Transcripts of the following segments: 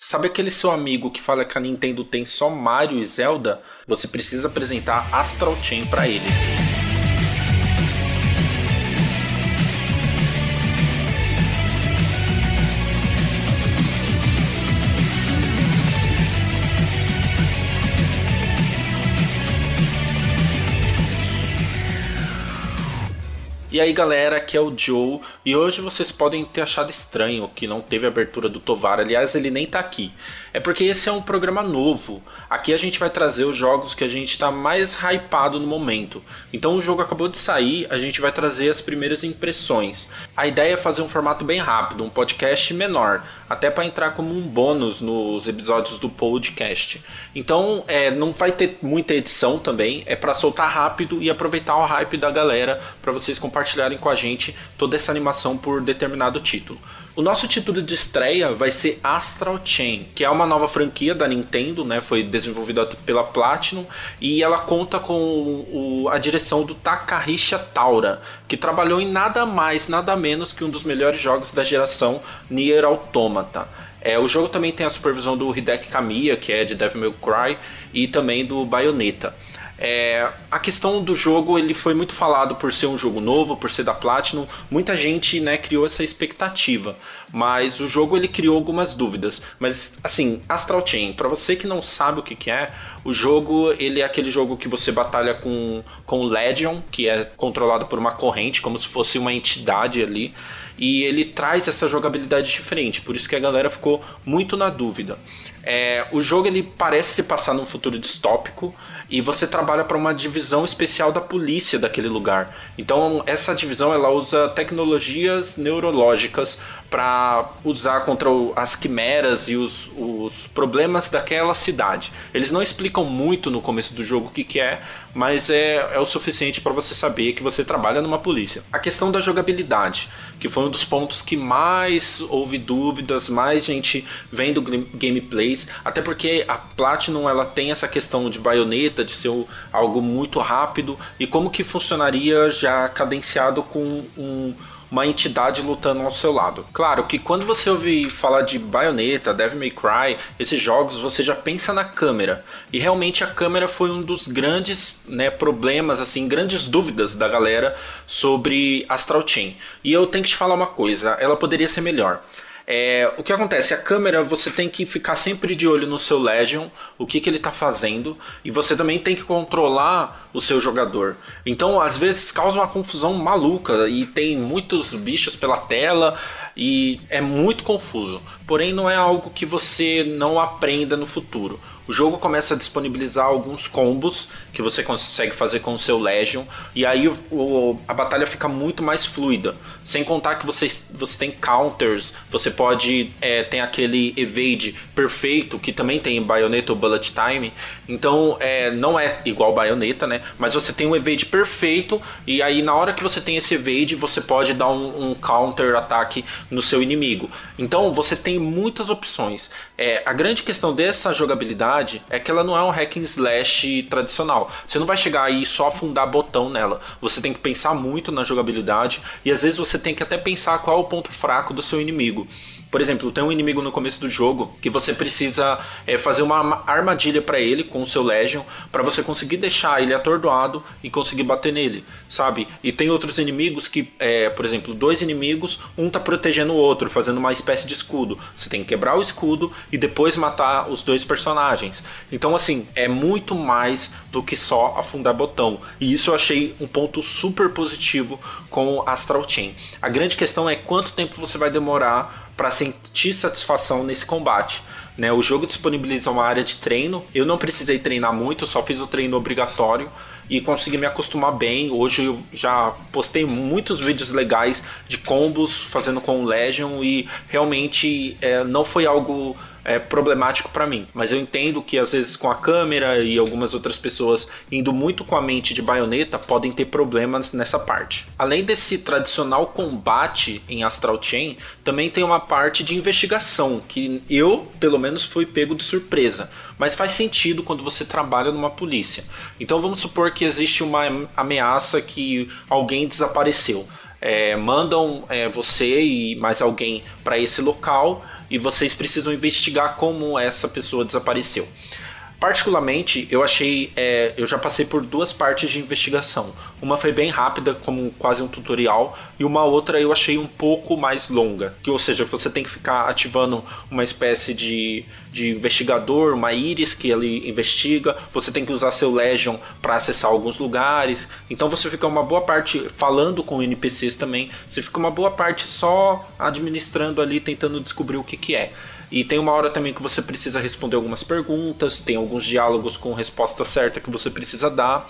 Sabe aquele seu amigo que fala que a Nintendo tem só Mario e Zelda? Você precisa apresentar Astral Chain para ele. E aí galera, aqui é o Joe e hoje vocês podem ter achado estranho que não teve abertura do Tovar, aliás ele nem tá aqui. É porque esse é um programa novo. Aqui a gente vai trazer os jogos que a gente está mais hypado no momento. Então o jogo acabou de sair, a gente vai trazer as primeiras impressões. A ideia é fazer um formato bem rápido, um podcast menor, até para entrar como um bônus nos episódios do podcast. Então é, não vai ter muita edição também, é para soltar rápido e aproveitar o hype da galera para vocês compartilharem com a gente toda essa animação por determinado título. O nosso título de estreia vai ser Astral Chain, que é uma nova franquia da Nintendo, né? Foi desenvolvida pela Platinum e ela conta com o, a direção do Takahisa Taura, que trabalhou em nada mais, nada menos que um dos melhores jogos da geração, Nier Automata. É, o jogo também tem a supervisão do Hideki Kamiya, que é de Devil May Cry, e também do Bayonetta. É, a questão do jogo ele foi muito falado por ser um jogo novo, por ser da Platinum. Muita gente né, criou essa expectativa, mas o jogo ele criou algumas dúvidas. Mas assim, Astral Chain, para você que não sabe o que, que é, o jogo ele é aquele jogo que você batalha com com Legion, que é controlado por uma corrente, como se fosse uma entidade ali e ele traz essa jogabilidade diferente, por isso que a galera ficou muito na dúvida. É, o jogo ele parece se passar num futuro distópico e você trabalha para uma divisão especial da polícia daquele lugar. Então essa divisão ela usa tecnologias neurológicas para usar contra as quimeras e os, os, problemas daquela cidade. Eles não explicam muito no começo do jogo o que, que é, mas é, é o suficiente para você saber que você trabalha numa polícia. A questão da jogabilidade, que foi um dos pontos que mais houve dúvidas, mais gente vendo gameplays, até porque a Platinum ela tem essa questão de baioneta, de ser algo muito rápido, e como que funcionaria já cadenciado com um uma entidade lutando ao seu lado. Claro que quando você ouve falar de Bayonetta, Devil May Cry, esses jogos, você já pensa na câmera. E realmente a câmera foi um dos grandes né, problemas, assim, grandes dúvidas da galera sobre Astral Chain. E eu tenho que te falar uma coisa, ela poderia ser melhor. É, o que acontece? A câmera você tem que ficar sempre de olho no seu Legion, o que, que ele está fazendo, e você também tem que controlar o seu jogador. Então, às vezes, causa uma confusão maluca e tem muitos bichos pela tela e é muito confuso. Porém, não é algo que você não aprenda no futuro. O jogo começa a disponibilizar alguns combos que você consegue fazer com o seu Legion, e aí o, o, a batalha fica muito mais fluida. Sem contar que você, você tem counters, você pode. É, tem aquele evade perfeito, que também tem em Bayonetta ou Bullet Time. Então é, não é igual Bayonetta, né? Mas você tem um evade perfeito, e aí na hora que você tem esse evade, você pode dar um, um counter ataque no seu inimigo. Então você tem muitas opções. É, a grande questão dessa jogabilidade verdade é que ela não é um hack and slash tradicional. Você não vai chegar aí só afundar botão nela. Você tem que pensar muito na jogabilidade e às vezes você tem que até pensar qual é o ponto fraco do seu inimigo. Por exemplo, tem um inimigo no começo do jogo que você precisa é, fazer uma armadilha para ele com o seu Legion para você conseguir deixar ele atordoado e conseguir bater nele, sabe? E tem outros inimigos que, é, por exemplo, dois inimigos, um tá protegendo o outro, fazendo uma espécie de escudo. Você tem que quebrar o escudo e depois matar os dois personagens. Então, assim, é muito mais do que só afundar botão. E isso eu achei um ponto super positivo com Astral Chain. A grande questão é quanto tempo você vai demorar para sentir satisfação nesse combate. Né? O jogo disponibiliza uma área de treino. Eu não precisei treinar muito, só fiz o treino obrigatório e consegui me acostumar bem. Hoje eu já postei muitos vídeos legais de combos fazendo com o Legion e realmente é, não foi algo é, problemático para mim. Mas eu entendo que às vezes com a câmera e algumas outras pessoas indo muito com a mente de baioneta podem ter problemas nessa parte. Além desse tradicional combate em Astral Chain, também tem uma parte de investigação que eu, pelo menos, fui pego de surpresa. Mas faz sentido quando você trabalha numa polícia. Então vamos supor que existe uma ameaça que alguém desapareceu. É, mandam é, você e mais alguém para esse local e vocês precisam investigar como essa pessoa desapareceu. Particularmente, eu achei. É, eu já passei por duas partes de investigação. Uma foi bem rápida, como quase um tutorial, e uma outra eu achei um pouco mais longa. Que, ou seja, você tem que ficar ativando uma espécie de, de investigador, uma íris que ele investiga. Você tem que usar seu Legion para acessar alguns lugares. Então você fica uma boa parte falando com NPCs também. Você fica uma boa parte só administrando ali, tentando descobrir o que, que é. E tem uma hora também que você precisa responder algumas perguntas, tem alguns diálogos com resposta certa que você precisa dar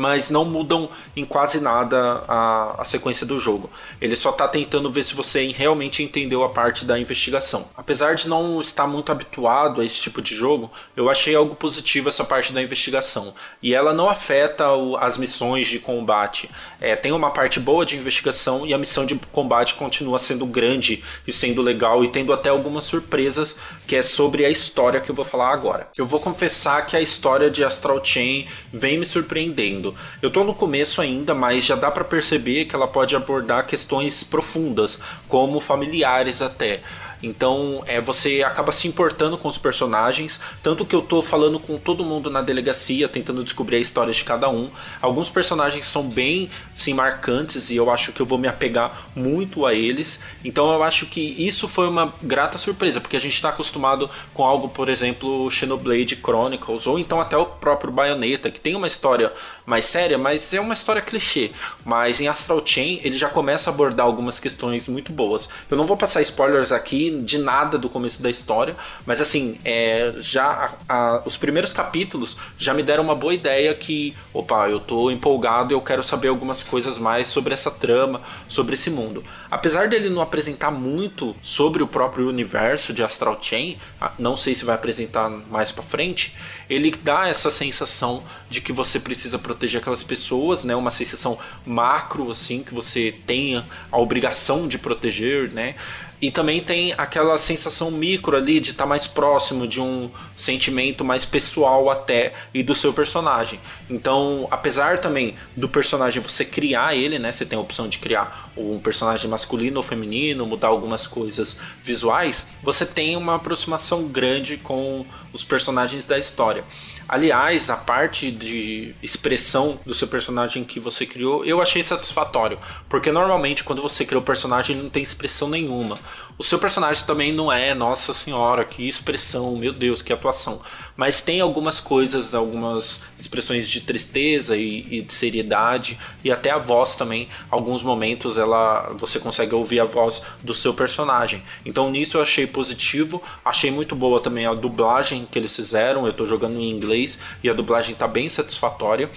mas não mudam em quase nada a, a sequência do jogo. Ele só está tentando ver se você realmente entendeu a parte da investigação. Apesar de não estar muito habituado a esse tipo de jogo, eu achei algo positivo essa parte da investigação. E ela não afeta o, as missões de combate. É, tem uma parte boa de investigação e a missão de combate continua sendo grande e sendo legal e tendo até algumas surpresas que é sobre a história que eu vou falar agora. Eu vou confessar que a história de Astral Chain vem me surpreendendo eu tô no começo ainda, mas já dá para perceber que ela pode abordar questões profundas, como familiares até. Então, é, você acaba se importando com os personagens, tanto que eu tô falando com todo mundo na delegacia, tentando descobrir a história de cada um. Alguns personagens são bem, sim, marcantes e eu acho que eu vou me apegar muito a eles. Então, eu acho que isso foi uma grata surpresa, porque a gente está acostumado com algo, por exemplo, Xenoblade Chronicles ou então até o próprio Bayonetta, que tem uma história mais séria, mas é uma história clichê. Mas em Astral Chain, ele já começa a abordar algumas questões muito boas. Eu não vou passar spoilers aqui, de nada do começo da história, mas assim, é, já a, a, os primeiros capítulos já me deram uma boa ideia que, opa, eu tô empolgado eu quero saber algumas coisas mais sobre essa trama, sobre esse mundo. Apesar dele não apresentar muito sobre o próprio universo de Astral Chain, não sei se vai apresentar mais para frente, ele dá essa sensação de que você precisa proteger aquelas pessoas, né? Uma sensação macro assim que você tenha a obrigação de proteger, né? E também tem aquela sensação micro ali de estar tá mais próximo de um sentimento mais pessoal até e do seu personagem. Então, apesar também do personagem você criar ele, né? Você tem a opção de criar um personagem masculino ou feminino, mudar algumas coisas visuais, você tem uma aproximação grande com os personagens da história. Aliás, a parte de expressão do seu personagem que você criou, eu achei satisfatório, porque normalmente quando você cria o personagem ele não tem expressão nenhuma. O seu personagem também não é, nossa senhora, que expressão, meu Deus, que atuação. Mas tem algumas coisas, algumas expressões de tristeza e, e de seriedade e até a voz também. Alguns momentos ela, você consegue ouvir a voz do seu personagem. Então nisso eu achei positivo. Achei muito boa também a dublagem que eles fizeram. Eu estou jogando em inglês e a dublagem está bem satisfatória.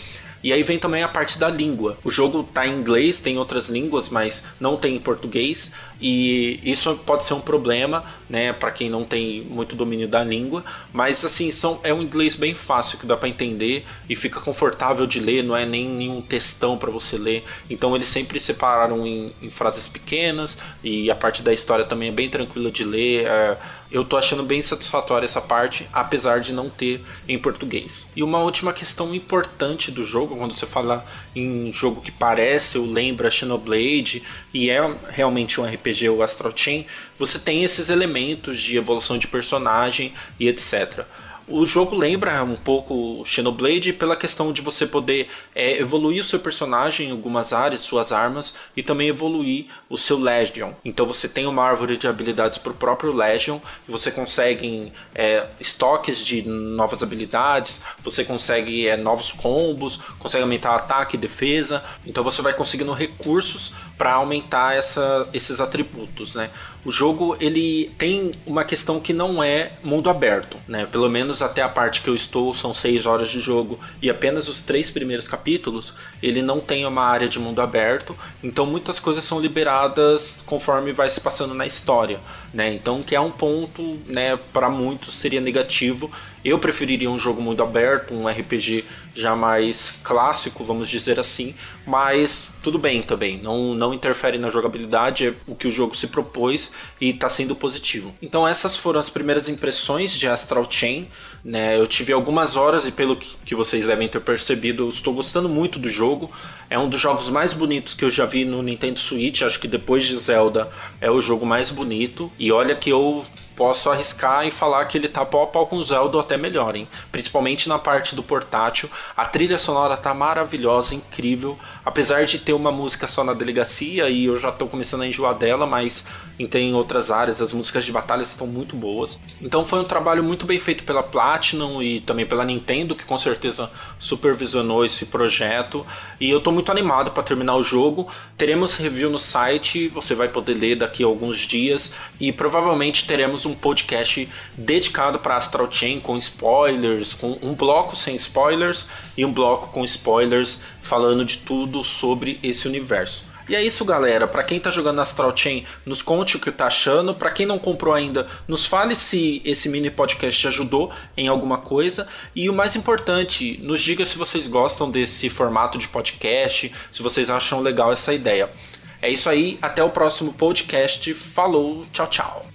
E aí vem também a parte da língua. O jogo tá em inglês, tem outras línguas, mas não tem em português. E isso pode ser um problema, né, para quem não tem muito domínio da língua. Mas assim, são, é um inglês bem fácil que dá para entender e fica confortável de ler, não é nem nenhum textão para você ler. Então eles sempre separaram em, em, frases pequenas e a parte da história também é bem tranquila de ler. É, eu tô achando bem satisfatória essa parte, apesar de não ter em português. E uma última questão importante do jogo, quando você fala em jogo que parece ou lembra Xenoblade e é realmente um RPG ou Astral Chain, você tem esses elementos de evolução de personagem e etc. O jogo lembra um pouco Xenoblade pela questão de você poder é, evoluir o seu personagem em algumas áreas, suas armas, e também evoluir o seu Legion. Então você tem uma árvore de habilidades para o próprio Legion, você consegue é, estoques de novas habilidades, você consegue é, novos combos, consegue aumentar ataque e defesa. Então você vai conseguindo recursos para aumentar essa, esses atributos, né? O jogo ele tem uma questão que não é mundo aberto, né? Pelo menos até a parte que eu estou são seis horas de jogo e apenas os três primeiros capítulos ele não tem uma área de mundo aberto, então muitas coisas são liberadas conforme vai se passando na história, né? Então que é um ponto, né? Para muitos seria negativo Eu preferiria um jogo muito aberto, um RPG já mais clássico, vamos dizer assim, mas tudo bem também, não, não interfere na jogabilidade, é o que o jogo se propôs e está sendo positivo. Então essas foram as primeiras impressões de Astral Chain, né? Eu tive algumas horas e pelo que vocês devem ter percebido, eu estou gostando muito do jogo. É um dos jogos mais bonitos que eu já vi no Nintendo Switch, acho que depois de Zelda é o jogo mais bonito. E olha que eu posso arriscar e falar que ele tá pau a pau com o Zelda ou até melhor, hein? Principalmente na parte do portátil. A trilha sonora tá maravilhosa, incrível. Apesar de ter uma música só na delegacia e eu já tô começando a enjoar dela, mas tem outras áreas, as músicas de batalha estão muito boas. Então foi um trabalho muito bem feito pela Platinum e também pela Nintendo, que com certeza supervisionou esse projeto. E eu tô muito animado para terminar o jogo. Teremos review no site, você vai poder ler daqui a alguns dias e provavelmente teremos um podcast dedicado para Astral Chain com spoilers, com um bloco sem spoilers e um bloco com spoilers falando de tudo sobre esse universo. E é isso, galera. Para quem tá jogando Astral Chain, nos conte o que tá achando. Para quem não comprou ainda, nos fale se esse mini podcast te ajudou em alguma coisa. E o mais importante, nos diga se vocês gostam desse formato de podcast, se vocês acham legal essa ideia. É isso aí, até o próximo podcast. Falou, tchau, tchau.